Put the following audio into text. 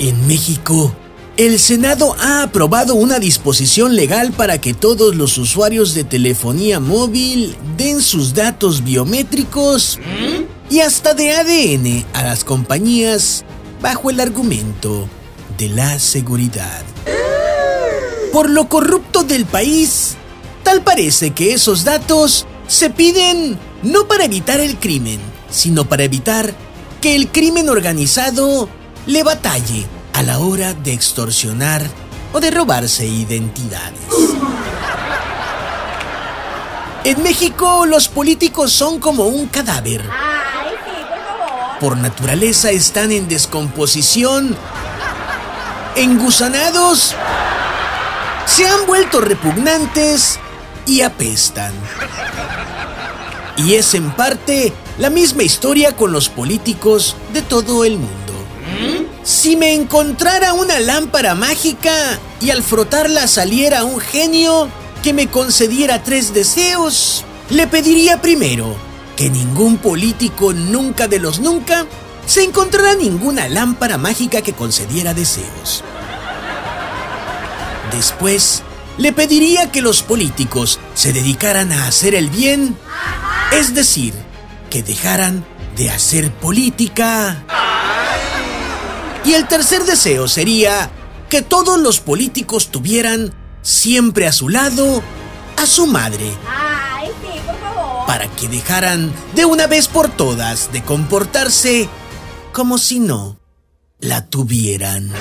En México, el Senado ha aprobado una disposición legal para que todos los usuarios de telefonía móvil den sus datos biométricos y hasta de ADN a las compañías bajo el argumento de la seguridad. Por lo corrupto del país, tal parece que esos datos se piden no para evitar el crimen, sino para evitar que el crimen organizado le batalle a la hora de extorsionar o de robarse identidades. En México los políticos son como un cadáver. Por naturaleza están en descomposición, engusanados, se han vuelto repugnantes y apestan. Y es en parte la misma historia con los políticos de todo el mundo. Si me encontrara una lámpara mágica y al frotarla saliera un genio que me concediera tres deseos, le pediría primero que ningún político nunca de los nunca se encontrara ninguna lámpara mágica que concediera deseos. Después, le pediría que los políticos se dedicaran a hacer el bien, es decir, que dejaran de hacer política. Y el tercer deseo sería que todos los políticos tuvieran siempre a su lado a su madre, Ay, sí, por favor. para que dejaran de una vez por todas de comportarse como si no la tuvieran.